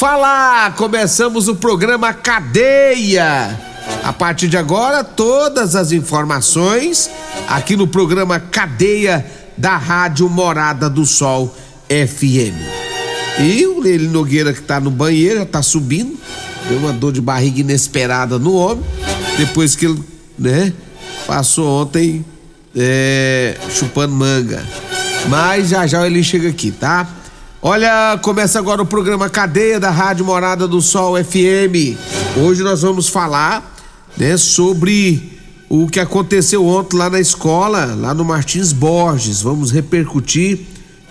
Vou falar. Começamos o programa Cadeia. A partir de agora, todas as informações aqui no programa Cadeia da Rádio Morada do Sol FM. E o Lele Nogueira que tá no banheiro, já tá subindo. Deu uma dor de barriga inesperada no homem. Depois que ele, né, passou ontem é, chupando manga. Mas já já ele chega aqui, tá? Olha, começa agora o programa Cadeia da Rádio Morada do Sol FM. Hoje nós vamos falar, né, sobre o que aconteceu ontem lá na escola, lá no Martins Borges. Vamos repercutir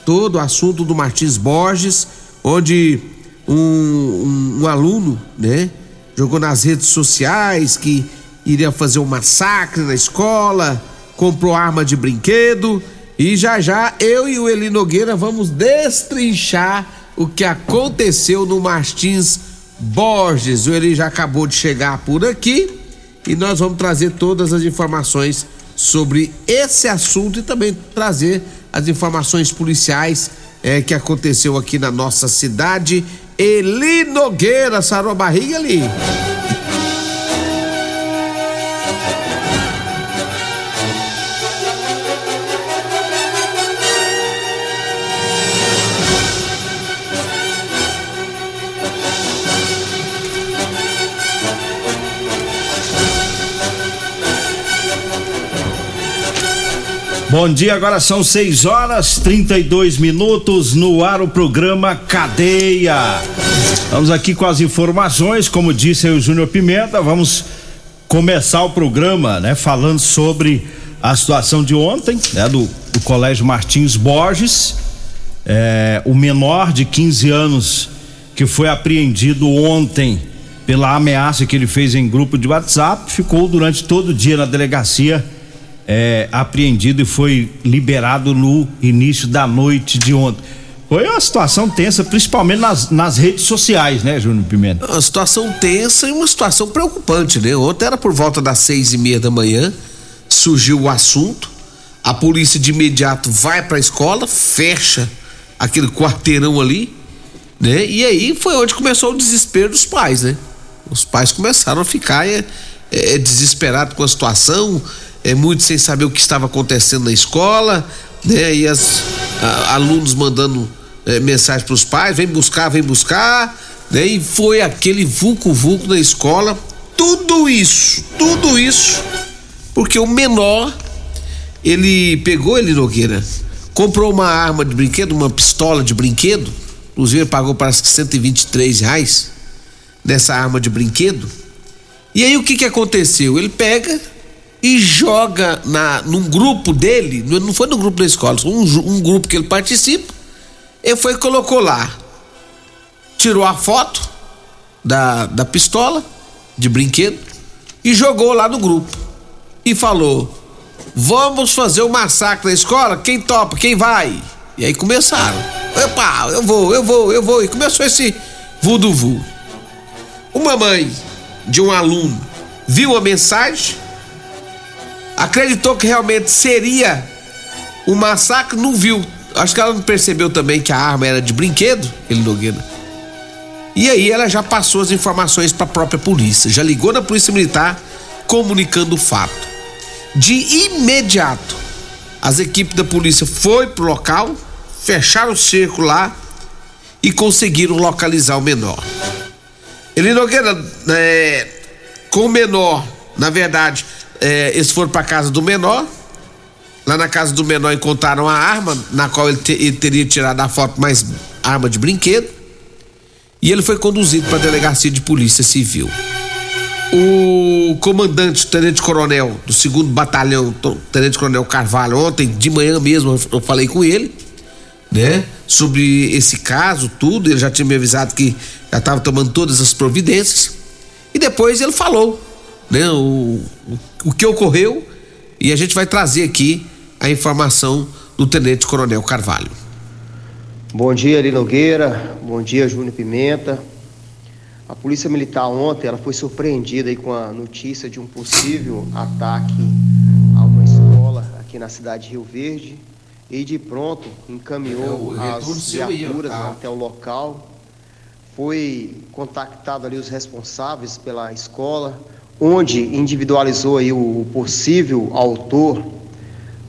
todo o assunto do Martins Borges, onde um, um, um aluno, né, jogou nas redes sociais que iria fazer um massacre na escola, comprou arma de brinquedo e já já eu e o Eli Nogueira vamos destrinchar o que aconteceu no Martins Borges. O Eli já acabou de chegar por aqui e nós vamos trazer todas as informações sobre esse assunto e também trazer as informações policiais é, que aconteceu aqui na nossa cidade. Eli Nogueira, sarou a barriga ali. Bom dia, agora são 6 horas 32 minutos no ar o programa Cadeia. Vamos aqui com as informações, como disse o Júnior Pimenta, vamos começar o programa, né, falando sobre a situação de ontem, né, do, do Colégio Martins Borges, é, o menor de 15 anos que foi apreendido ontem pela ameaça que ele fez em grupo de WhatsApp, ficou durante todo o dia na delegacia é, apreendido e foi liberado no início da noite de ontem. Foi uma situação tensa, principalmente nas, nas redes sociais, né, Júnior Pimenta? Uma situação tensa e uma situação preocupante, né? Ontem era por volta das seis e meia da manhã, surgiu o assunto, a polícia de imediato vai para a escola, fecha aquele quarteirão ali, né? E aí foi onde começou o desespero dos pais, né? Os pais começaram a ficar é, é, desesperados com a situação, é, muito sem saber o que estava acontecendo na escola, né? E as a, alunos mandando é, mensagem para os pais, vem buscar, vem buscar, né? E foi aquele vulco vulco na escola, tudo isso, tudo isso, porque o menor ele pegou ele Nogueira, comprou uma arma de brinquedo, uma pistola de brinquedo, inclusive pagou parece que 123 reais nessa arma de brinquedo. E aí o que que aconteceu? Ele pega e joga na, num grupo dele, não foi no grupo da escola, um, um grupo que ele participa, ele foi e colocou lá, tirou a foto da, da pistola de brinquedo e jogou lá no grupo e falou: Vamos fazer um massacre na escola? Quem topa? Quem vai? E aí começaram. Opa, eu vou, eu vou, eu vou. E começou esse vu. Uma mãe de um aluno viu a mensagem, acreditou que realmente seria um massacre, não viu. Acho que ela não percebeu também que a arma era de brinquedo, ele Nogueira. E aí ela já passou as informações para a própria polícia, já ligou na polícia militar comunicando o fato. De imediato, as equipes da polícia foi pro local, fecharam o cerco lá e conseguiram localizar o menor. Ele Nogueira, é, com o menor, na verdade, é, eles foram para casa do menor. Lá na casa do menor encontraram a arma, na qual ele, te, ele teria tirado a foto, mais arma de brinquedo. E ele foi conduzido para a delegacia de polícia civil. O comandante, tenente coronel do segundo batalhão, tenente coronel Carvalho, ontem de manhã mesmo eu falei com ele, né? Sobre esse caso, tudo. Ele já tinha me avisado que já estava tomando todas as providências. E depois ele falou, né? O, o, o que ocorreu e a gente vai trazer aqui a informação do tenente coronel Carvalho. Bom dia, Ari Nogueira. Bom dia, Júnior Pimenta. A Polícia Militar ontem ela foi surpreendida aí com a notícia de um possível ataque a uma escola aqui na cidade de Rio Verde e de pronto encaminhou é, as viaturas tá? até o local. Foi contactado ali os responsáveis pela escola, onde individualizou aí o possível autor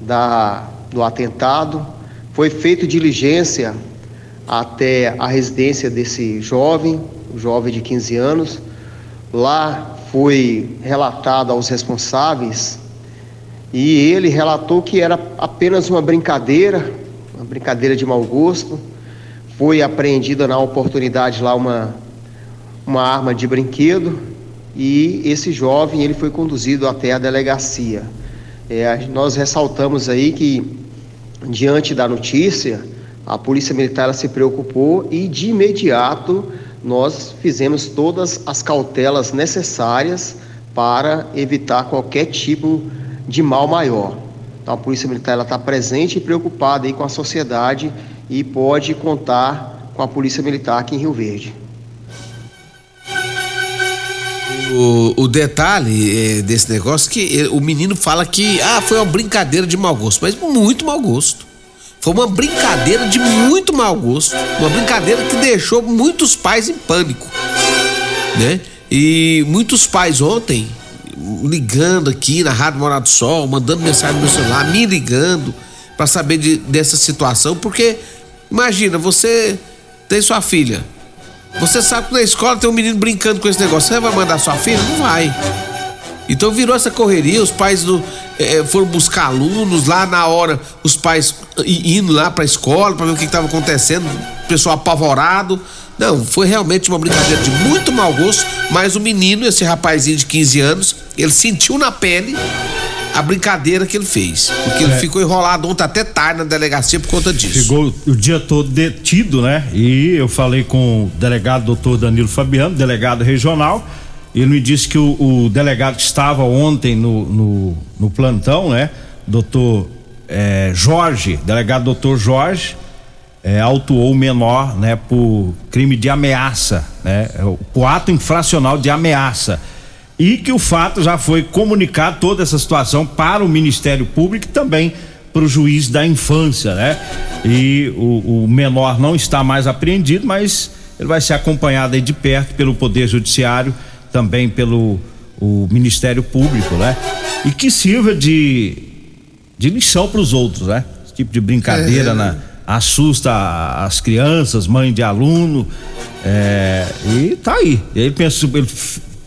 da, do atentado. Foi feito diligência até a residência desse jovem, um jovem de 15 anos. Lá foi relatado aos responsáveis e ele relatou que era apenas uma brincadeira, uma brincadeira de mau gosto. Foi apreendida na oportunidade lá uma, uma arma de brinquedo e esse jovem ele foi conduzido até a delegacia. É, nós ressaltamos aí que diante da notícia a polícia militar se preocupou e de imediato nós fizemos todas as cautelas necessárias para evitar qualquer tipo de mal maior. Então a Polícia Militar está presente e preocupada aí com a sociedade e pode contar com a Polícia Militar aqui em Rio Verde. O, o detalhe é, desse negócio é que ele, o menino fala que ah, foi uma brincadeira de mau gosto, mas muito mau gosto. Foi uma brincadeira de muito mau gosto. Uma brincadeira que deixou muitos pais em pânico. Né? E muitos pais ontem ligando aqui na Rádio Morado do Sol, mandando mensagem no meu celular, me ligando para saber de, dessa situação, porque imagina, você tem sua filha. Você sabe que na escola tem um menino brincando com esse negócio. Você vai mandar sua filha? Não vai. Então virou essa correria, os pais do, é, foram buscar alunos lá na hora, os pais indo lá para a escola para ver o que estava acontecendo, pessoal apavorado. Não, foi realmente uma brincadeira de muito mau gosto, mas o menino, esse rapazinho de 15 anos, ele sentiu na pele a brincadeira que ele fez. Porque é. ele ficou enrolado ontem até tarde na delegacia por conta disso. Ficou o dia todo detido, né? E eu falei com o delegado doutor Danilo Fabiano, delegado regional. Ele me disse que o, o delegado que estava ontem no, no, no plantão, né? Doutor é, Jorge, delegado doutor Jorge, é, autuou o menor, né? Por crime de ameaça, né? Por ato infracional de ameaça. E que o fato já foi comunicado toda essa situação para o Ministério Público e também para o juiz da infância, né? E o, o menor não está mais apreendido, mas ele vai ser acompanhado aí de perto pelo Poder Judiciário também pelo o Ministério Público, né? E que sirva de, de lição para os outros, né? Esse tipo de brincadeira é. na, assusta as crianças, mãe de aluno, é, e tá aí. Ele pensou, ele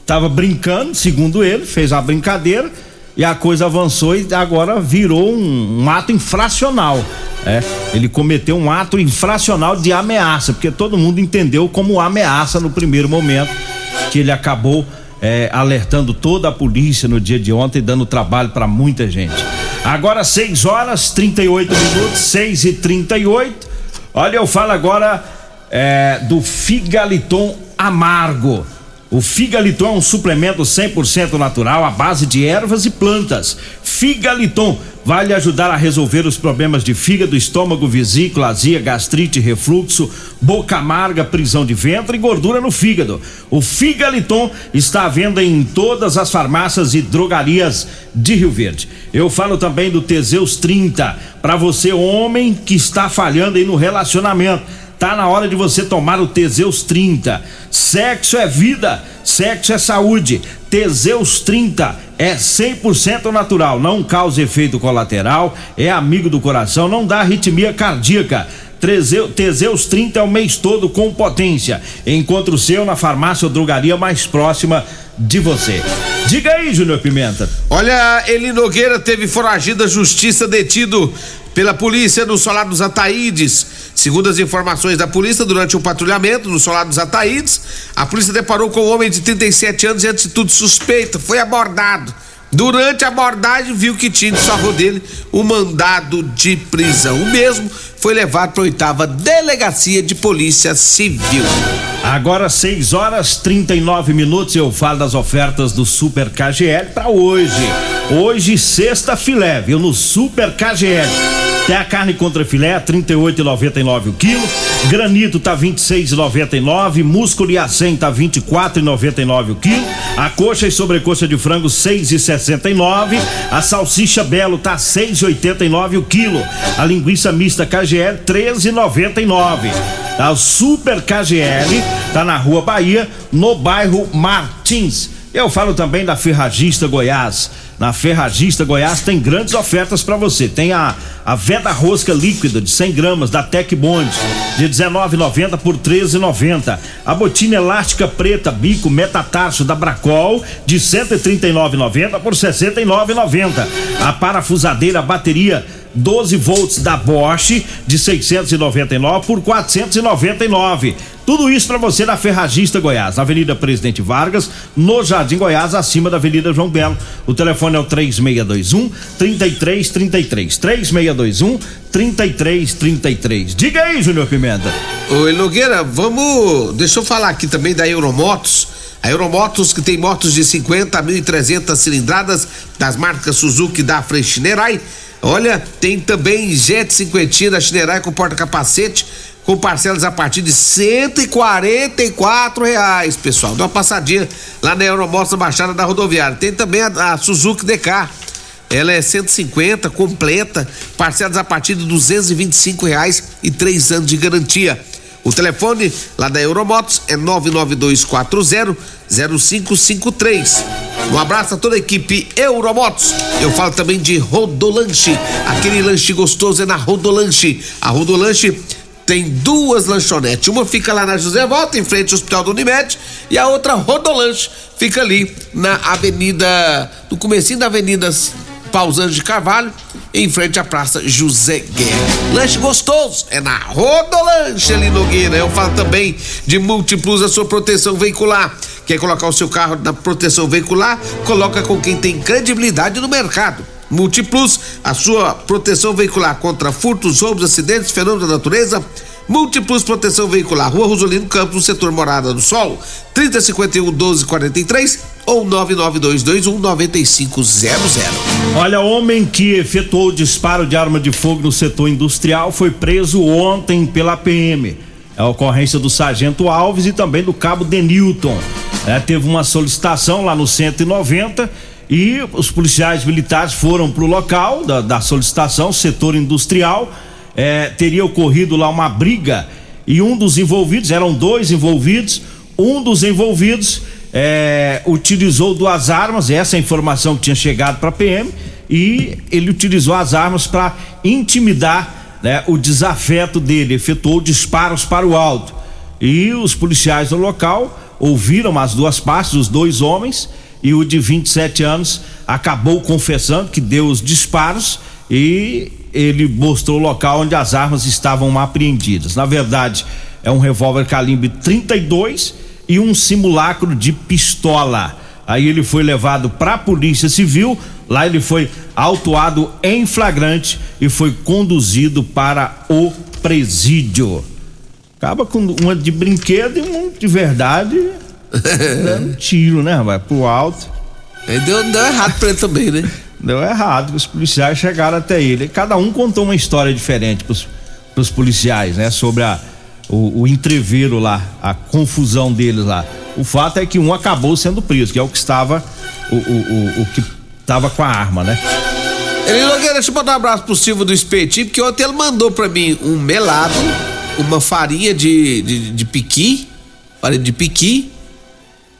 tava brincando, segundo ele, fez a brincadeira e a coisa avançou e agora virou um, um ato infracional. É, ele cometeu um ato infracional de ameaça, porque todo mundo entendeu como ameaça no primeiro momento que ele acabou é, alertando toda a polícia no dia de ontem, dando trabalho para muita gente. Agora 6 horas 38 minutos, 6 e 38 Olha, eu falo agora é, do Figaliton Amargo. O Figaliton é um suplemento 100% natural à base de ervas e plantas. Figaliton vai lhe ajudar a resolver os problemas de fígado, estômago, vesícula, azia, gastrite, refluxo, boca amarga, prisão de ventre e gordura no fígado. O Figaliton está à venda em todas as farmácias e drogarias de Rio Verde. Eu falo também do Teseus 30, para você homem que está falhando aí no relacionamento Tá na hora de você tomar o Teseus 30. Sexo é vida, sexo é saúde. Teseus 30 é 100% natural, não causa efeito colateral, é amigo do coração, não dá arritmia cardíaca. Teseus 30 é o mês todo com potência. Encontre o seu na farmácia ou drogaria mais próxima de você. Diga aí, Júnior Pimenta. Olha, Eli Nogueira teve foragido da justiça detido pela polícia no Solar dos Ataídes. Segundo as informações da polícia, durante o um patrulhamento no Solar dos Ataídes, a polícia deparou com um homem de 37 anos e atitude suspeita. Foi abordado. Durante a abordagem, viu que tinha de favor dele o um mandado de prisão. O mesmo foi levado para a oitava delegacia de polícia civil. Agora 6 horas 39 minutos eu falo das ofertas do Super KGL para hoje. Hoje sexta filé, viu no Super KGL. Tem a carne contra filé, 38,99 o quilo. Granito tá 26,99. Músculo e acém tá 24,99 o quilo. A coxa e sobrecoxa de frango 6,69. A salsicha belo tá 6,89 o quilo. A linguiça mista KGL 13,99. A Super KGL tá na Rua Bahia, no bairro Martins. Eu falo também da Ferragista Goiás. Na Ferragista Goiás tem grandes ofertas para você. Tem a, a veda rosca líquida de 100 gramas da Tec Bond de 19,90 por 13,90. A botina elástica preta bico metatarso da Bracol de 139,90 por 69,90. A parafusadeira bateria 12 volts da Bosch de 699 por 499. Tudo isso para você na Ferragista Goiás, Avenida Presidente Vargas, no Jardim Goiás, acima da Avenida João Belo. O telefone é o 3621 3333. 3621 3333. Diga aí, Júnior Pimenta. Oi, Nogueira, vamos. Deixa eu falar aqui também da Euromotos. A Euromotos que tem motos de 50 a 1.300 cilindradas das marcas Suzuki da Freixnerai Olha, tem também Jet 50 da Chinerai com porta-capacete com parcelas a partir de 144 reais, pessoal. Dá uma passadinha lá na Euromostra Baixada da Rodoviária. Tem também a, a Suzuki DK. Ela é 150 completa, parcelas a partir de 225 reais e três anos de garantia. O telefone lá da Euromotos é 99240 0553. Um abraço a toda a equipe Euromotos. Eu falo também de Rodolanche. Aquele lanche gostoso é na Rodolanche. A Rodolanche tem duas lanchonetes. Uma fica lá na José Volta, em frente ao Hospital do Unimed, e a outra Rodolanche fica ali na Avenida, no comecinho da Avenida Pausando de Carvalho, em frente à Praça José Guerra. Lanche gostoso é na Rodolanche ali Nogueira. Eu falo também de Multiplus, a sua proteção veicular. Quer colocar o seu carro na proteção veicular? Coloca com quem tem credibilidade no mercado. Multiplus, a sua proteção veicular contra furtos, roubos, acidentes, fenômenos da natureza Múltiplos Proteção Veicular, Rua Rosolino Campos, setor Morada do Sol, 3051 1243 ou 99221 9500. Olha, homem que efetuou disparo de arma de fogo no setor industrial foi preso ontem pela PM. É a ocorrência do Sargento Alves e também do Cabo Denilton. É, teve uma solicitação lá no 190 e os policiais militares foram para o local da, da solicitação, setor industrial é, teria ocorrido lá uma briga e um dos envolvidos, eram dois envolvidos, um dos envolvidos é, utilizou duas armas, essa é a informação que tinha chegado para a PM, e ele utilizou as armas para intimidar né, o desafeto dele, efetuou disparos para o alto. E os policiais do local ouviram as duas partes, os dois homens, e o de 27 anos acabou confessando que deu os disparos e ele mostrou o local onde as armas estavam apreendidas. Na verdade, é um revólver calibre 32 e um simulacro de pistola. Aí ele foi levado para a Polícia Civil, lá ele foi autuado em flagrante e foi conduzido para o presídio. Acaba com uma de brinquedo e uma de verdade dando tiro, né, vai pro alto. Deu, deu errado pra ele também, né? Deu errado, os policiais chegaram até ele. Cada um contou uma história diferente pros, pros policiais, né? Sobre a, o, o entreveiro lá, a confusão deles lá. O fato é que um acabou sendo preso, que é o que estava, o, o, o, o que estava com a arma, né? Ele Nogueira, deixa eu mandar um abraço pro Silvio do Espetinho, porque ontem ele mandou pra mim um melado, uma farinha de, de, de piqui, farinha de piqui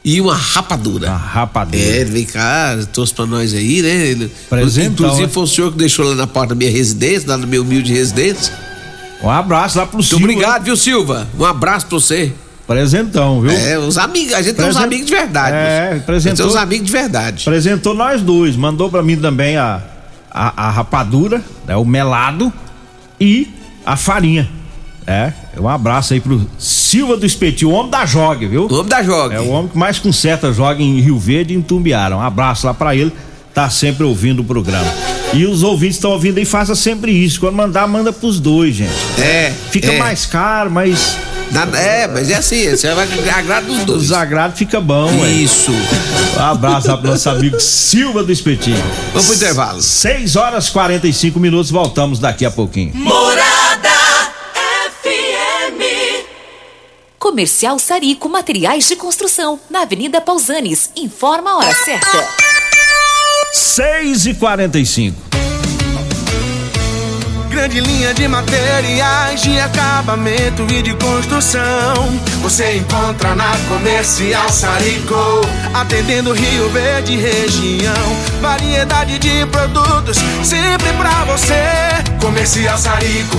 e uma rapadura. Uma rapadura. É, ele vem cá, trouxe pra nós aí, né? Presentão, inclusive né? foi o senhor que deixou lá na porta da minha residência, lá na minha humilde residência. Um abraço lá pro Muito Silvio. obrigado, viu, Silva? Um abraço pra você. Presentão, viu? É, os amigos, a gente tem uns amigos de verdade. É, apresentou- Tem uns amigos de verdade. Apresentou nós dois, mandou pra mim também a, a, a rapadura, né, o melado e a farinha. É, um abraço aí pro Silva do Espetinho, o homem da jogue, viu? O homem da joga. É o homem que mais conserta joga em Rio Verde e em Tumbiara. Um abraço lá pra ele, tá sempre ouvindo o programa. E os ouvintes estão ouvindo aí, faça sempre isso. Quando mandar, manda pros dois, gente. É. Fica é. mais caro, mas Nada- é, mas é assim, você vai agradar dos o dois. desagrado fica bom, ué. Isso. Um abraço lá pro nosso amigo Silva do Espetinho. Vamos pro intervalo. 6 horas 45 minutos, voltamos daqui a pouquinho. Morada Comercial Sarico Materiais de Construção, na Avenida Pausanes. Informa a hora certa. 6 e 45 Grande linha de materiais de acabamento e de construção. Você encontra na Comercial Sarico, atendendo Rio Verde região. Variedade de produtos sempre pra você. Comercial Sarico,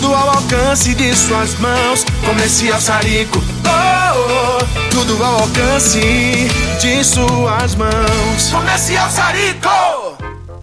tudo ao alcance de suas mãos. Comercial Sarico, oh, oh, tudo ao alcance de suas mãos. Comercial Sarico.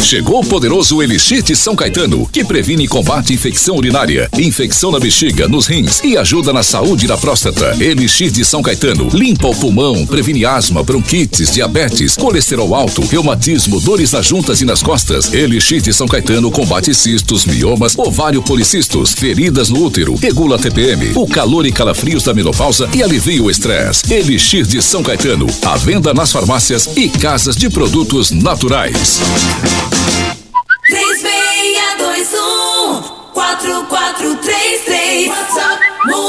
Chegou o poderoso Elixir de São Caetano, que previne e combate infecção urinária, infecção na bexiga, nos rins e ajuda na saúde da próstata. Elixir de São Caetano limpa o pulmão, previne asma, bronquites, diabetes, colesterol alto, reumatismo, dores nas juntas e nas costas. Elixir de São Caetano combate cistos, miomas, ovário policistos, feridas no útero, regula TPM, o calor e calafrios da menopausa e alivia o estresse. Elixir de São Caetano, à venda nas farmácias e casas de produtos naturais. 3621 4433 WhatsApp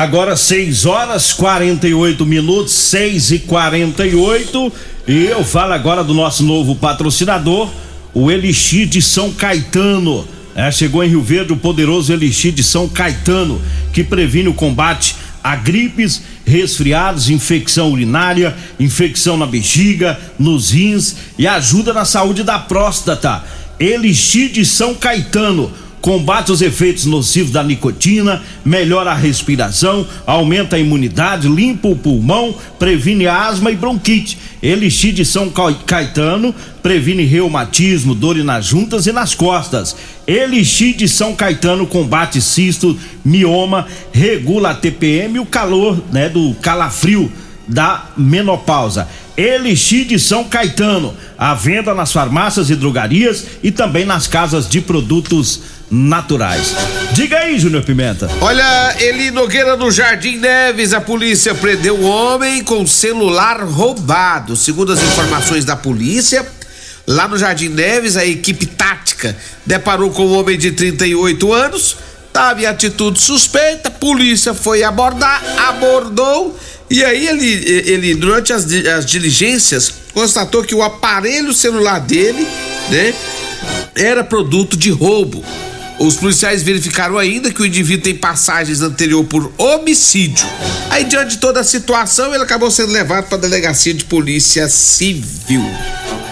Agora 6 horas 48 minutos, 6 e 48 e eu falo agora do nosso novo patrocinador, o Elixir de São Caetano. É, chegou em Rio Verde o poderoso Elixir de São Caetano, que previne o combate a gripes, resfriados, infecção urinária, infecção na bexiga, nos rins e ajuda na saúde da próstata. Elixir de São Caetano combate os efeitos nocivos da nicotina, melhora a respiração, aumenta a imunidade, limpa o pulmão, previne asma e bronquite. Elixir de São Caetano previne reumatismo, dor nas juntas e nas costas. Elixir de São Caetano combate cisto, mioma, regula a TPM e o calor, né, do calafrio da menopausa. Elixir de São Caetano, à venda nas farmácias e drogarias e também nas casas de produtos naturais. Diga aí, Júnior Pimenta. Olha, Eli Nogueira no Jardim Neves, a polícia prendeu o homem com celular roubado. Segundo as informações da polícia, lá no Jardim Neves, a equipe tática deparou com um homem de 38 anos, estava em atitude suspeita, a polícia foi abordar, abordou e aí ele, ele durante as, as diligências, constatou que o aparelho celular dele, né, era produto de roubo. Os policiais verificaram ainda que o indivíduo tem passagens anterior por homicídio. Aí, diante de toda a situação, ele acabou sendo levado para a delegacia de polícia civil.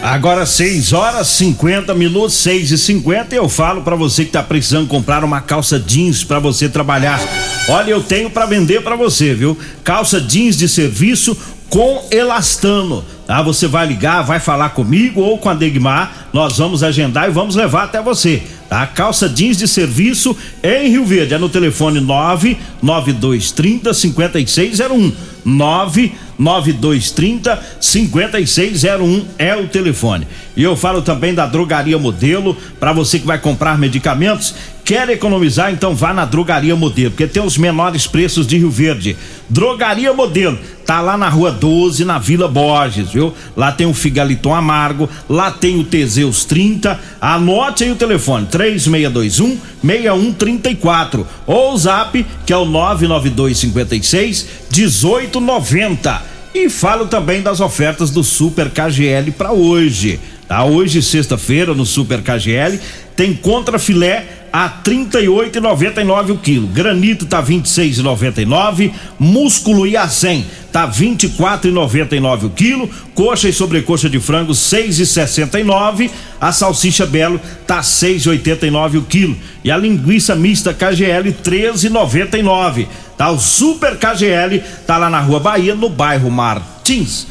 Agora 6 horas 50 minutos, 6 e 50 eu falo para você que tá precisando comprar uma calça jeans para você trabalhar. Olha, eu tenho para vender para você, viu? Calça jeans de serviço com elastano. Tá? Você vai ligar, vai falar comigo ou com a Degmar, nós vamos agendar e vamos levar até você. Tá? Calça jeans de serviço em Rio Verde, é no telefone 99230 5601. 99230 5601 é o telefone. E eu falo também da Drogaria Modelo, para você que vai comprar medicamentos, quer economizar, então vá na Drogaria Modelo, porque tem os menores preços de Rio Verde. Drogaria Modelo, tá lá na Rua 12, na Vila Borges, viu? Lá tem o Figaliton Amargo, lá tem o Teseus 30. Anote aí o telefone: 3621 6134 ou o Zap, que é o 99256 1890. E falo também das ofertas do Super KGL para hoje. Tá? Hoje, sexta-feira, no Super KGL, tem contra filé a 38,99 o quilo. Granito tá 26,99, músculo e a 100 tá 24,99 o quilo, coxa e sobrecoxa de frango 6,69, a salsicha belo tá 6,89 o quilo e a linguiça mista KGL 13,99. Tá o Super KGL tá lá na Rua Bahia, no bairro Martins.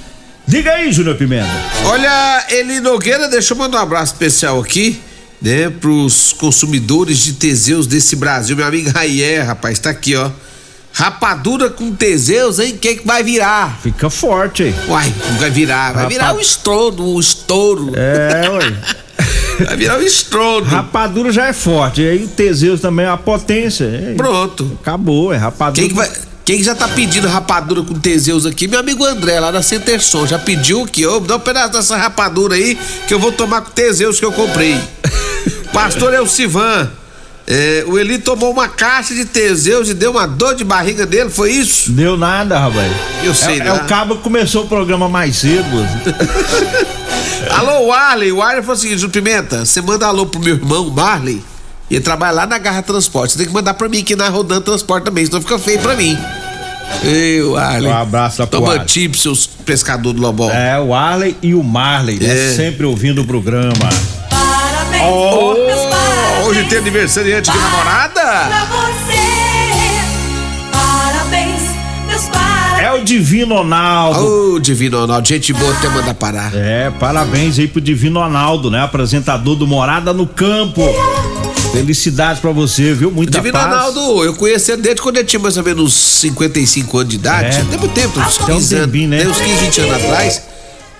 Diga aí, Júnior Pimenta. Olha, Eli Nogueira, deixa eu mandar um abraço especial aqui né, pros consumidores de Teseus desse Brasil. Meu amigo Raier, rapaz, tá aqui, ó. Rapadura com Teseus, hein? O que que vai virar? Fica forte, hein? Uai, vai virar, vai Rapa- virar o estouro, o estouro. É, ué. vai virar o estouro. Rapadura já é forte, e aí o Teseus também é uma potência. Pronto. Acabou, é rapadura. Quem que vai... Quem que já tá pedindo rapadura com Teseus aqui? Meu amigo André, lá da Centerson, já pediu aqui, ô, dá um pedaço dessa rapadura aí que eu vou tomar com Teseus que eu comprei. Pastor Elcivan, é, o Eli tomou uma caixa de Teseus e deu uma dor de barriga dele, foi isso? Deu nada, rapaz. Eu sei, é, né? é o cabo que começou o programa mais cedo. Alô, Warley. O Warley falou o seguinte: Ju Pimenta, você manda alô pro meu irmão, Marley. E ele trabalha lá na Garra Transporte. Você tem que mandar pra mim aqui na Rodando Transporte também, senão fica feio pra mim. Ei, Warley. Um abraço lá pro Toma Warley. tip, seus pescador do Lobão. É, o Arley e o Marley, né? É. Sempre ouvindo o programa. Parabéns, Oh, meus parabéns hoje tem aniversariante de namorada? pra você. Parabéns, meus parabéns. É o Divino Ronaldo. Ô, oh, Divino Ronaldo, gente boa até mandar parar. É, parabéns aí pro Divino Ronaldo, né? Apresentador do Morada no Campo. Felicidades pra você, viu? Muita Divino paz. Ronaldo, eu conheci ele desde quando ele tinha mais ou menos 55 anos de idade. É. Tem muito tempo, uns Tem um 15 anos, tempinho, né? tem uns 15, 20 anos atrás.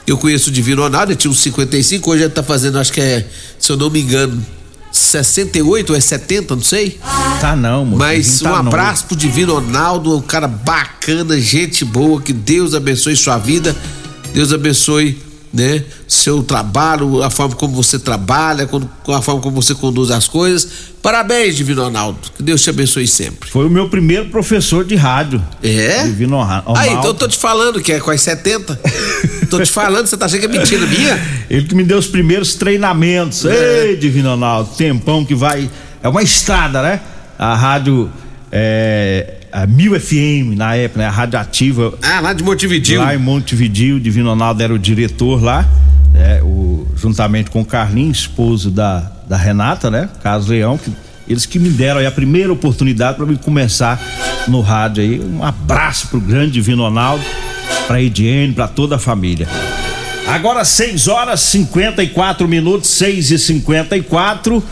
Eu conheço o Divino Ronaldo, ele tinha uns 55, hoje ele tá fazendo, acho que é, se eu não me engano, 68 ou é 70, não sei. Tá não, moço. Mas Tá um não. abraço pro Divino Ronaldo, um cara bacana, gente boa, que Deus abençoe sua vida, Deus abençoe, né, seu trabalho, a forma como você trabalha, a forma como você conduz as coisas. Parabéns, Divino Ronaldo, que Deus te abençoe sempre. Foi o meu primeiro professor de rádio. É? Divino Ra- Aí, Ronaldo. então eu tô te falando que é as 70. tô te falando, você tá achando que é mentira minha? Ele que me deu os primeiros treinamentos. É. Ei, Divino Ronaldo, tempão que vai. É uma estrada, né? A rádio. É, a Mil FM na época, né? A rádio ativa. Ah, lá de Montevidil. Lá em Montevidil, Divino Ronaldo era o diretor lá, né? O, juntamente com o Carlinhos, esposo da, da Renata, né? Carlos Leão, que, eles que me deram aí a primeira oportunidade para me começar no rádio aí. Um abraço pro grande Divino Ronaldo, pra Ediene, pra toda a família. Agora 6 horas 54 minutos, 6 e 54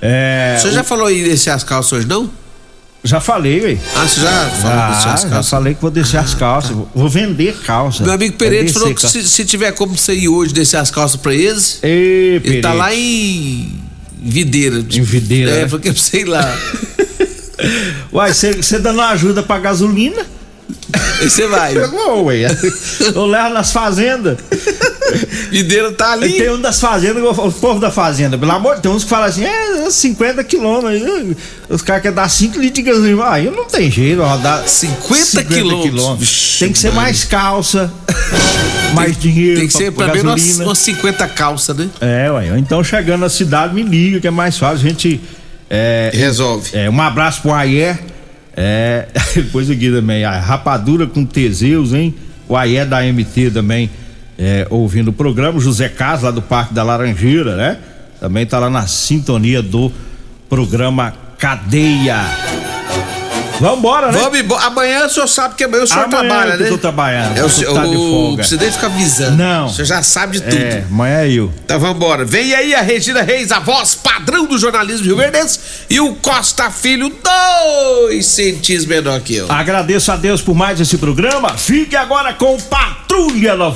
é, Você já falou em descer as calças hoje, não? Já falei, ué. Ah, você já falou Ah, as já falei que vou descer as calças. Vou- Vou vender calça. Meu amigo É Pereira descer falou que se, se tiver como você ir hoje descer as calças pra eles, Ei, ele tá Pereira. lá em Videira. Em Videira, É, né? falou que eu sei lá. Uai, você dando uma ajuda pra gasolina? Aí você vai. Não, ué. Eu levo nas fazendas. Videira tá ali. Tem um das fazendas, o povo da fazenda, pelo amor de Deus, tem uns que falam assim, é 50 quilômetros. Os caras querem dar 5 litros de gasolina. Aí não tem jeito, rodar 50 quilômetros. Vixe, Tem que ser mais calça, mais dinheiro. Tem que ser pra, pelo pra menos umas, gasolina. umas 50 calças, né? É, ué. Então chegando na cidade, me liga, que é mais fácil. A gente. É, Resolve. É, um abraço pro Ayer. É, depois aqui também, a Rapadura com Teseus, hein? O Ayer da MT também, é, ouvindo o programa. José Carlos, lá do Parque da Laranjeira, né? Também tá lá na sintonia do programa Cadeia. Vambora, né? Vamos embora. Amanhã o senhor sabe que amanhã o senhor Amanhã trabalha, né? eu tô trabalhando. É o eu tá de folga. Ficar avisando. Não. O senhor já sabe de tudo. É, amanhã é eu. Então vambora. Vem aí a Regina Reis, a voz padrão do jornalismo Rio Verdense, e o Costa Filho, dois centímetros menor que eu. Agradeço a Deus por mais esse programa. Fique agora com Patrulha 90.